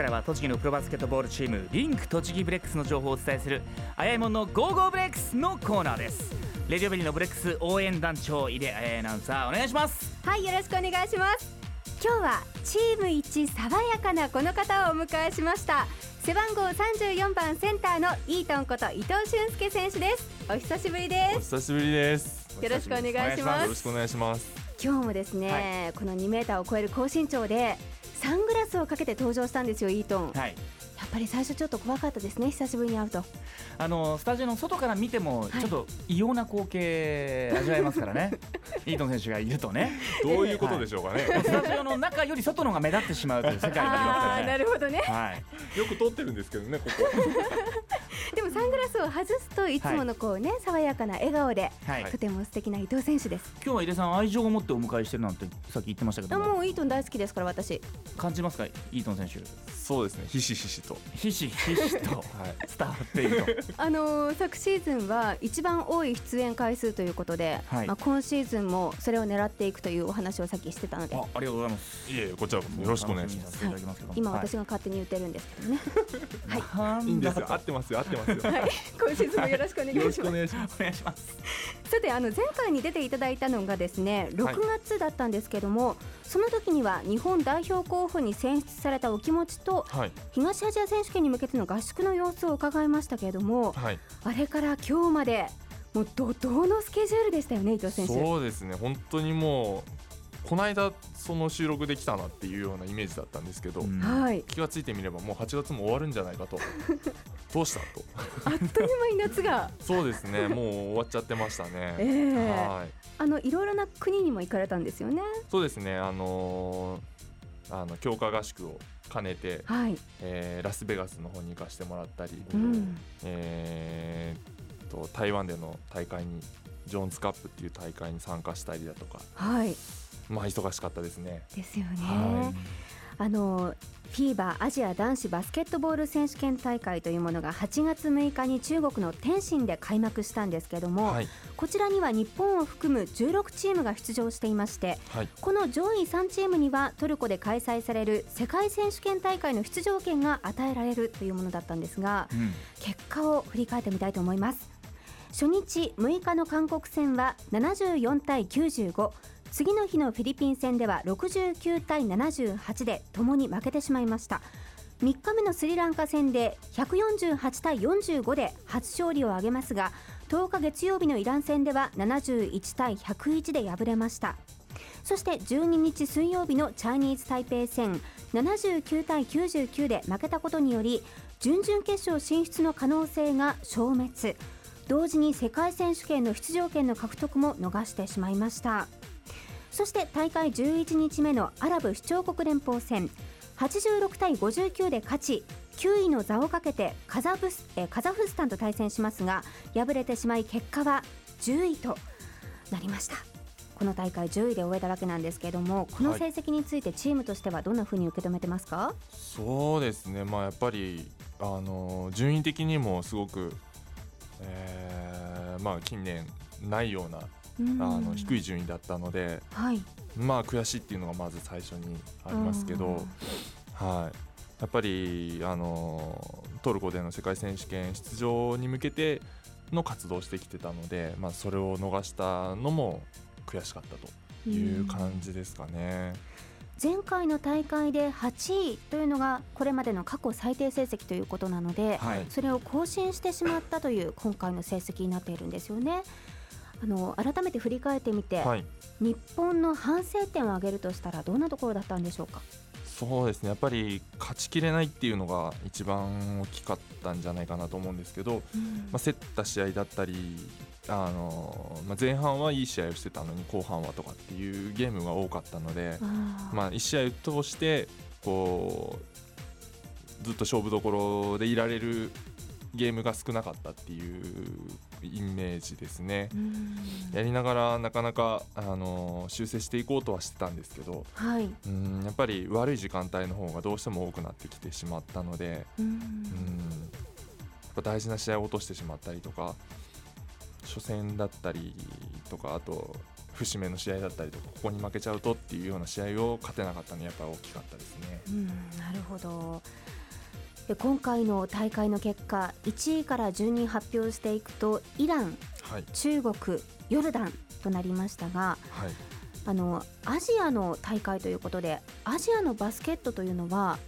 からは栃木のプロバスケットボールチームリンク栃木ブレックスの情報をお伝えするあやいもんの Go Go BREX のコーナーです。レディオベリーのブレックス応援団長井出彩アナウンサーお願いします。はいよろしくお願いします。今日はチーム一爽やかなこの方をお迎えしました。背番号34番センターのイートンこと伊藤俊亮選手です。お久しぶりでお久しぶりです。よろしくお願いします。よろしくお願いします。今日もですね、この2メーターを超える高身長でサングラスをかけて登場したんですよイートン、はい。やっぱり最初ちょっと怖かったですね久しぶりに会うと。あのスタジオの外から見てもはい。ちょっと異様な光景味わえますからね、イートン選手がいるとね。どういうことでしょうかね、スタジオの中より外の方が目立ってしまうという世界になりますからなねるほどね。はい。よく撮ってるんですけどねここ。で もサングラスを外すといつものこうね、爽やかな笑顔で、はい。とても素敵な伊藤選手です。今日は井出さん愛情を持ってお迎えしてるなんてさっき言ってましたけど。あももうイートン大好きですから私。感じますか？イートン選手。そうですね。ひしひしと。ひしひしと。はい。伝わっていると あのー昨シーズンは一番多い出演回数ということで、はい。まあ、今シーズンもそれを狙っていくというお話をさっきしてたので。あありがとうございます。いえいえこちらよろしくお願いします。今はい私が勝手に言ってるんですけどね、なんい。いんですよ。だ合ってますよ。合ってますよ今シーズンもよろしくお願いします。願いしますお願いします。さてあの前回に出ていただいたのがですね6月だったんですけども、その時には日本代表候補に選出されたお気持ちとはい。東アジア選手権に向けての合宿の様子を伺いましたけれどもはい。あれから今日までもう怒涛のスケジュールでしたよね伊藤選手。そうですね。本当にもうこの間その収録できたなっていうようなイメージだったんですけど、うん。はい、気がついてみればもう8月も終わるんじゃないかと。どうした？と。あっという間に夏が、そうですね。もう終わっちゃってましたえね、え。はい。あのいろいろな国にも行かれたんですよね？そうですね。あのーあの強化合宿を兼ねて、はい、えーラスベガスの方に行かせてもらったり、うん、えーと台湾での大会にジョーンズカップっていう大会に参加したりだとか。はい、まあ忙しかったですね。ですよね。はあのフィーバーアジア男子バスケットボール選手権大会というものが8月6日に中国の天津で開幕したんですけども、はい。こちらには日本を含む16チームが出場していましてはい。この上位3チームにはトルコで開催される世界選手権大会の出場権が与えられるというものだったんですがうん。結果を振り返ってみたいと思います。初日6日の韓国戦は74対95次の日のフィリピン戦では69対78でともに負けてしまいました。3日目のスリランカ戦で148対45で初勝利を挙げますが10日月曜日のイラン戦では71対101で敗れました。そして12日水曜日のチャイニーズ台北戦79対99で負けたことにより準々決勝進出の可能性が消滅。同時に世界選手権の出場権の獲得も逃してしまいました。そして大会11日目のアラブ首長国連邦戦。86対59で勝ち9位の座をかけてカザブスえカザフスタンと対戦しますが敗れてしまい結果は10位となりました。この大会10位で終えたわけなんですけれどもこの成績についてチームとしてはどんなふうに受け止めてますか、そうですね。まあやっぱりあの順位的にもすごく、えーまあ近年ないようなあの低いい順位だったのではい。まあ悔しいっていうのがまず最初にありますけど、はい、やっぱりあのトルコでの世界選手権出場に向けての活動をしてきてたので、まあ、それを逃したのも悔しかったという感じですかね。前回の大会で8位というのがこれまでの過去最低成績ということなので、はい。それを更新してしまったという今回の成績になっているんですよね。あの改めて振り返ってみて、はい。日本の反省点を挙げるとしたらどんなところだったんでしょうか？そうですね。やっぱり勝ちきれないっていうのが一番大きかったんじゃないかなと思うんですけど、まあ、競った試合だったりあの、まあ、前半はいい試合をしてたのに後半はとかっていうゲームが多かったので、まあ、1試合を通してこうずっと勝負どころでいられるゲームが少なかったっていうイメージですね。うん。やりながらなかなかあの修正していこうとはしてたんですけどはい、うんやっぱり悪い時間帯の方がどうしても多くなってきてしまったのでうん。うん。やっぱ大事な試合を落としてしまったりとか初戦だったりっとかあと節目の試合だったりとかここに負けちゃうとっていうような試合を勝てなかったのはやっぱり大きかったですね。うん、なるほど。で今回の大会の結果1位から順に発表していくとイラン、はい、中国ヨルダンとなりましたがはい。あのアジアの大会ということでアジアのバスケットというのは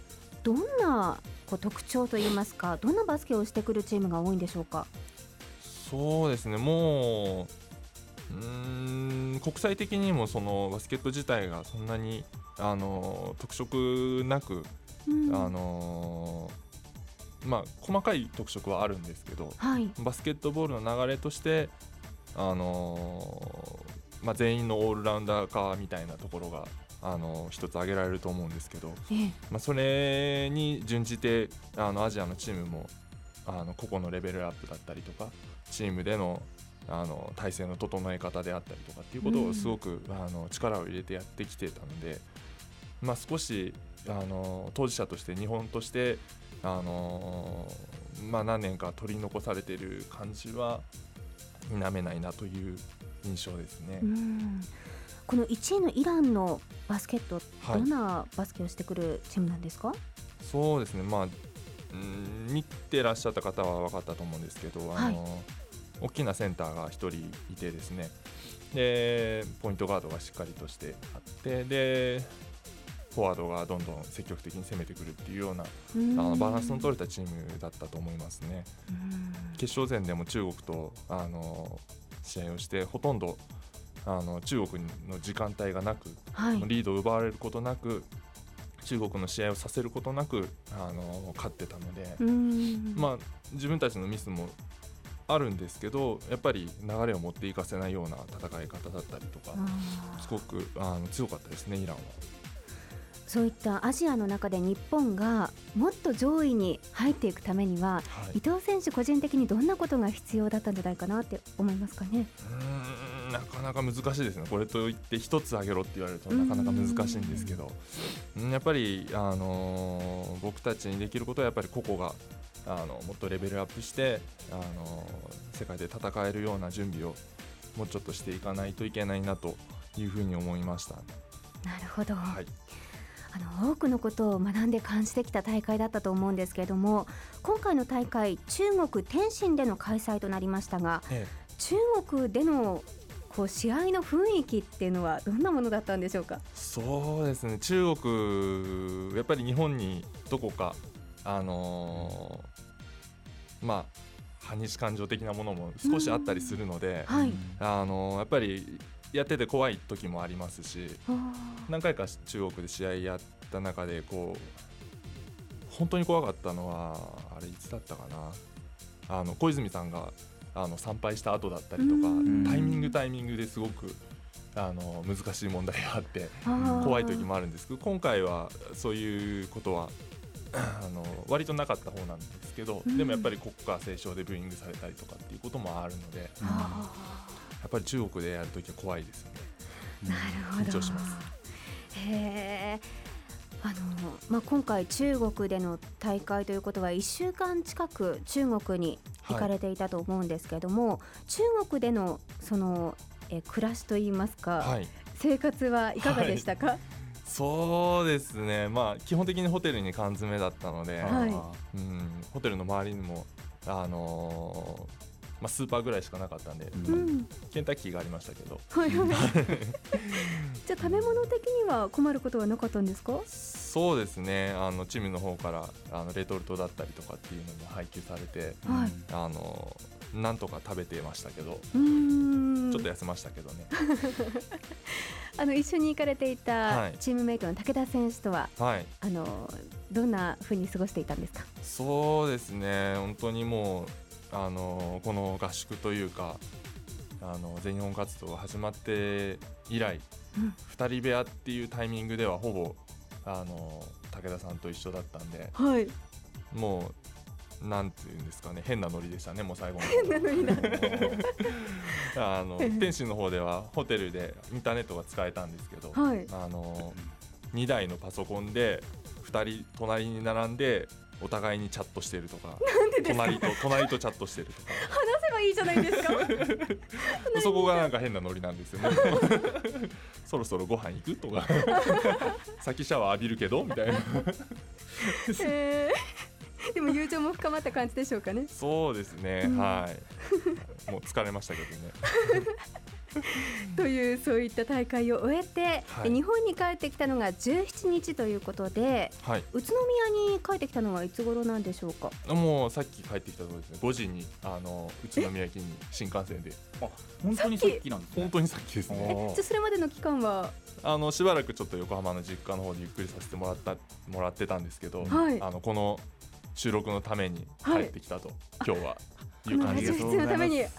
どんなこう特徴といいますかどんなバスケをしてくるチームが多いんでしょうか？そうですね。もううーん国際的にもそのバスケット自体がそんなにあの特色なく、うん。あのまあ細かい特色はあるんですけどはい、バスケットボールの流れとしてあのまあ、全員のオールラウンダー化みたいなところがあの一つ挙げられると思うんですけど、ええ。まあ、それに準じてあのアジアのチームもあの個々のレベルアップだったりとかチームでのあの体制の整え方であったりとかっていうことうん。をすごく、あの力を入れてやってきてたので、まあ、少しあの当事者として日本としてあの、まあ、何年か取り残されている感じは否めないなという印象ですね。うん。この1位のイランのバスケット、はいどんなバスケをしてくるチームなんですか？そうですね、まあ、うん見てらっしゃった方は分かったと思うんですけど、あの大きなセンターが1人いてですね。でポイントガードがしっかりとしてあってでフォワードがどんどん積極的に攻めてくるっていうような、あのバランスの取れたチームだったと思いますね。決勝戦でも中国とあの試合をしてほとんどあの中国の時間帯がなくはい、リードを奪われることなく中国の試合をさせることなくあの勝ってたので、うんまあ、自分たちのミスもあるんですけどやっぱり流れを持っていかせないような戦い方だったりとかすごくあの強かったですねイランは。そういったアジアの中で日本がもっと上位に入っていくためには、はい。伊藤選手個人的にどんなことが必要だったんじゃないかなって思いますかね。なかなか難しいですね、これといって一つ挙げろって言われるとなかなか難しいんですけど、うんやっぱり、あのー僕たちにできることはやっぱり個々があのもっとレベルアップして、あのー世界で戦えるような準備をもうちょっとしていかないといけないなというふうに思いました。なるほど、はい、あの多くのことを学んで感じてきた大会だったと思うんですけれども今回の大会中国天津での開催となりましたがえ中国でのこう試合の雰囲気っていうのはどんなものだったんでしょうか？そうですね。中国やっぱり日本にどこかあのーまあ反日感情的なものも少しあったりするので、はい、あのーやっぱりやってて怖い時もありますし何回か中国で試合やった中でこう本当に怖かったのはあれいつだったかな。あの小泉さんがあの参拝した後だったりとかうん。タイミングタイミングですごくあの難しい問題があって怖い時もあるんですけど今回はそういうことはあの割となかった方なんですけど、うん。でもやっぱり国歌斉唱でブーイングされたりとかっていうこともあるのでやあっぱり中国でやるときは怖いですよね。ーなるほど。緊張します。へー。あのまあ、今回、中国での大会ということは1週間近く中国に行かれていたと思うんですけれども、中国でのそのえ暮らしといいますか、はい。生活はいかがでしたか、そうですね、まあ、基本的にホテルに缶詰だったので、はい。うん、ホテルの周りにも、あのーまあ、スーパーぐらいしかなかったんで、うまあん。ケンタッキーがありましたけど、はい。はい、じゃあ食べ物的には困ることはなかったんですか？そうですね。あのチームの方からあのレトルトだったりとかっていうのも配給されて、はい。あのなんとか食べてましたけど、ちょっと痩せましたけどね。あの一緒に行かれていたはい。チームメイトの武田選手とは、はい。あのどんな風に過ごしていたんですか？そうですね、本当にもう、あのこの合宿というか、あの全日本活動が始まって以来、うん。2人部屋っていうタイミングでは、ほぼあの武田さんと一緒だったんで、はい。もう、なんていうんですかね、変なノリでしたね、もう最後の変なノリだ。あの天津の方では、ホテルでインターネットが使えたんですけど、はい。あの2台のパソコンで2人隣に並んでお互いにチャットしてるとか 隣と隣とチャットしてるとか。話せばいいいじゃないですか。そこがなんか変なノリなんですよね。そろそろご飯行くとか。先シャワー浴びるけど？みたいな。えー、でも友情も深まった感じでしょうかね。そうですね、うん。はい。もう疲れましたけどね というそういった大会を終えて、はい。日本に帰ってきたのが17日ということではい。宇都宮に帰ってきたのはいつ頃なんでしょうか？もうさっき帰ってきたところですね5時にあの宇都宮駅に新幹線で。本当にさっきなんですね。本当にさっきですね。じゃあそれまでの期間は？あのしばらくちょっと横浜の実家の方でゆっくりさせてもらったもらってたんですけど、はい。あのこの収録のために帰ってきたと、今日はいう感じです。出演のためにはい、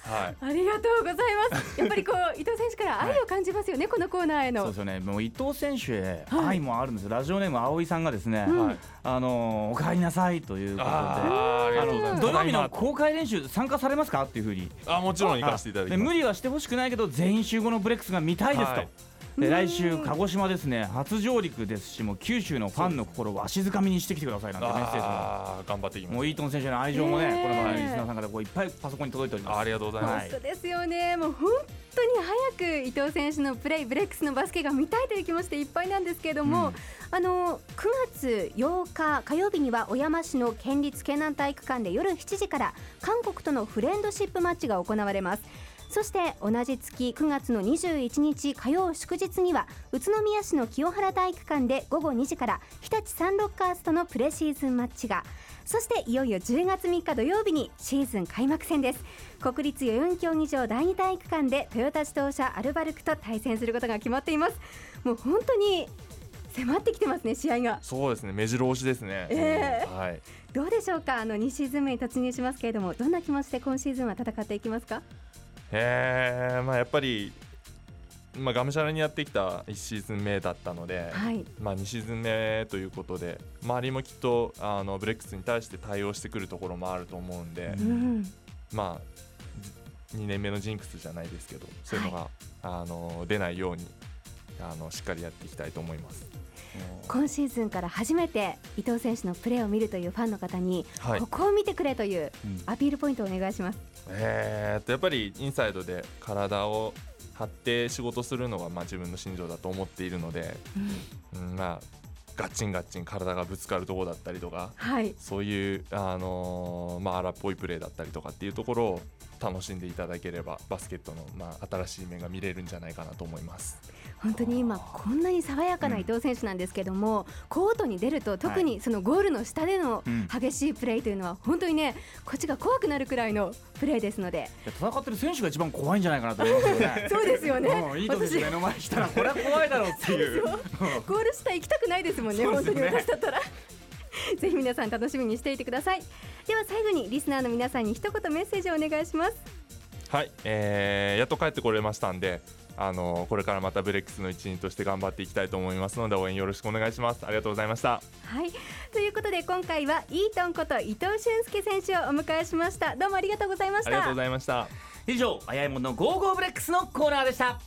ありがとうございます。やっぱりこう伊藤選手から愛を感じますよね、このコーナーへの。そうですよね。もう伊藤選手へはい。愛もあるんですよ、ラジオネーム葵さんがですね、うん。はい、あのお帰りなさいということで。あーありがとうございます。土曜日の公開練習参加されますか？っていうふうに。まあもちろん行かせていただきます。で無理はしてほしくないけど全員集合のブレックスが見たいですと、はい。で来週鹿児島ですね。初上陸ですしもう九州のファンの心をわしづかみにしてきてくださいなんてメッセージも頑張っていきます。もうイートン選手への愛情もね、ねえこれまでリスナーさんからこういっぱいパソコンに届いております。あありがとうございます。本当ですよね、もう本当に早く伊藤選手のプレイブレックスのバスケが見たいという気持ちでいっぱいなんですけれども、うん。あの9月8日火曜日には小山市の県立京南体育館で夜7時から韓国とのフレンドシップマッチが行われますそして同じ月9月の21日火曜祝日には宇都宮市の清原体育館で午後2時から日立サンロッカーズとのプレシーズンマッチがそしていよいよ10月3日土曜日にシーズン開幕戦です。国立代々木競技場第二体育館でトヨタ自動車アルバルクと対戦することが決まっています。もう本当に迫ってきてますね試合が。そうですね、目白押しですね。ええ。はい。どうでしょうか？あの2シーズン目に突入しますけれどもどんな気持ちで今シーズンは戦っていきますか？えー、まあやっぱり。まあ、がむしゃらにやってきた1シーズン目だったので、はいまあ、2シーズン目ということで周りもきっとあのブレックスに対して対応してくるところもあると思うんで、うんまあ2年目のジンクスじゃないですけどそういうのが、あの出ないようにあのしっかりやっていきたいと思います。今シーズンから初めて伊藤選手のプレーを見るというファンの方に、はい。ここを見てくれといううんアピールポイントをお願いします。えーっとやっぱりインサイドで体を張って仕事するのがまあ自分の信条だと思っているので、うん、まあガッチンガッチン体がぶつかるところだったりとかはい。そういう、あのーまあ、荒っぽいプレーだったりとかっていうところを楽しんでいただければバスケットの、まあ、新しい面が見れるんじゃないかなと思います。本当に今こんなに爽やかな伊藤選手なんですけども、コートに出ると特にそのゴールの下でのうん。激しいプレーというのは本当にねこっちが怖くなるくらいのプレーですので。戦ってる選手が一番怖いんじゃないかなと思いますよね。そうですよね。うんいいと目の前にしたらこれは怖いだろうっていう。ゴール下行きたくないですもんね。本当に私だったら ぜひ皆さん楽しみにしていてくださいでは最後にリスナーの皆さんに一言メッセージをお願いしますはい、えーやっと帰ってこれましたんで、あのこれからまたブレックスの一員として頑張っていきたいと思いますので応援よろしくお願いします。ありがとうございました。はいということで今回はイートンこと伊藤俊亮選手をお迎えしましたどうもありがとうございましたありがとうございました。以上早いものの Go Go BREX のコーナーでした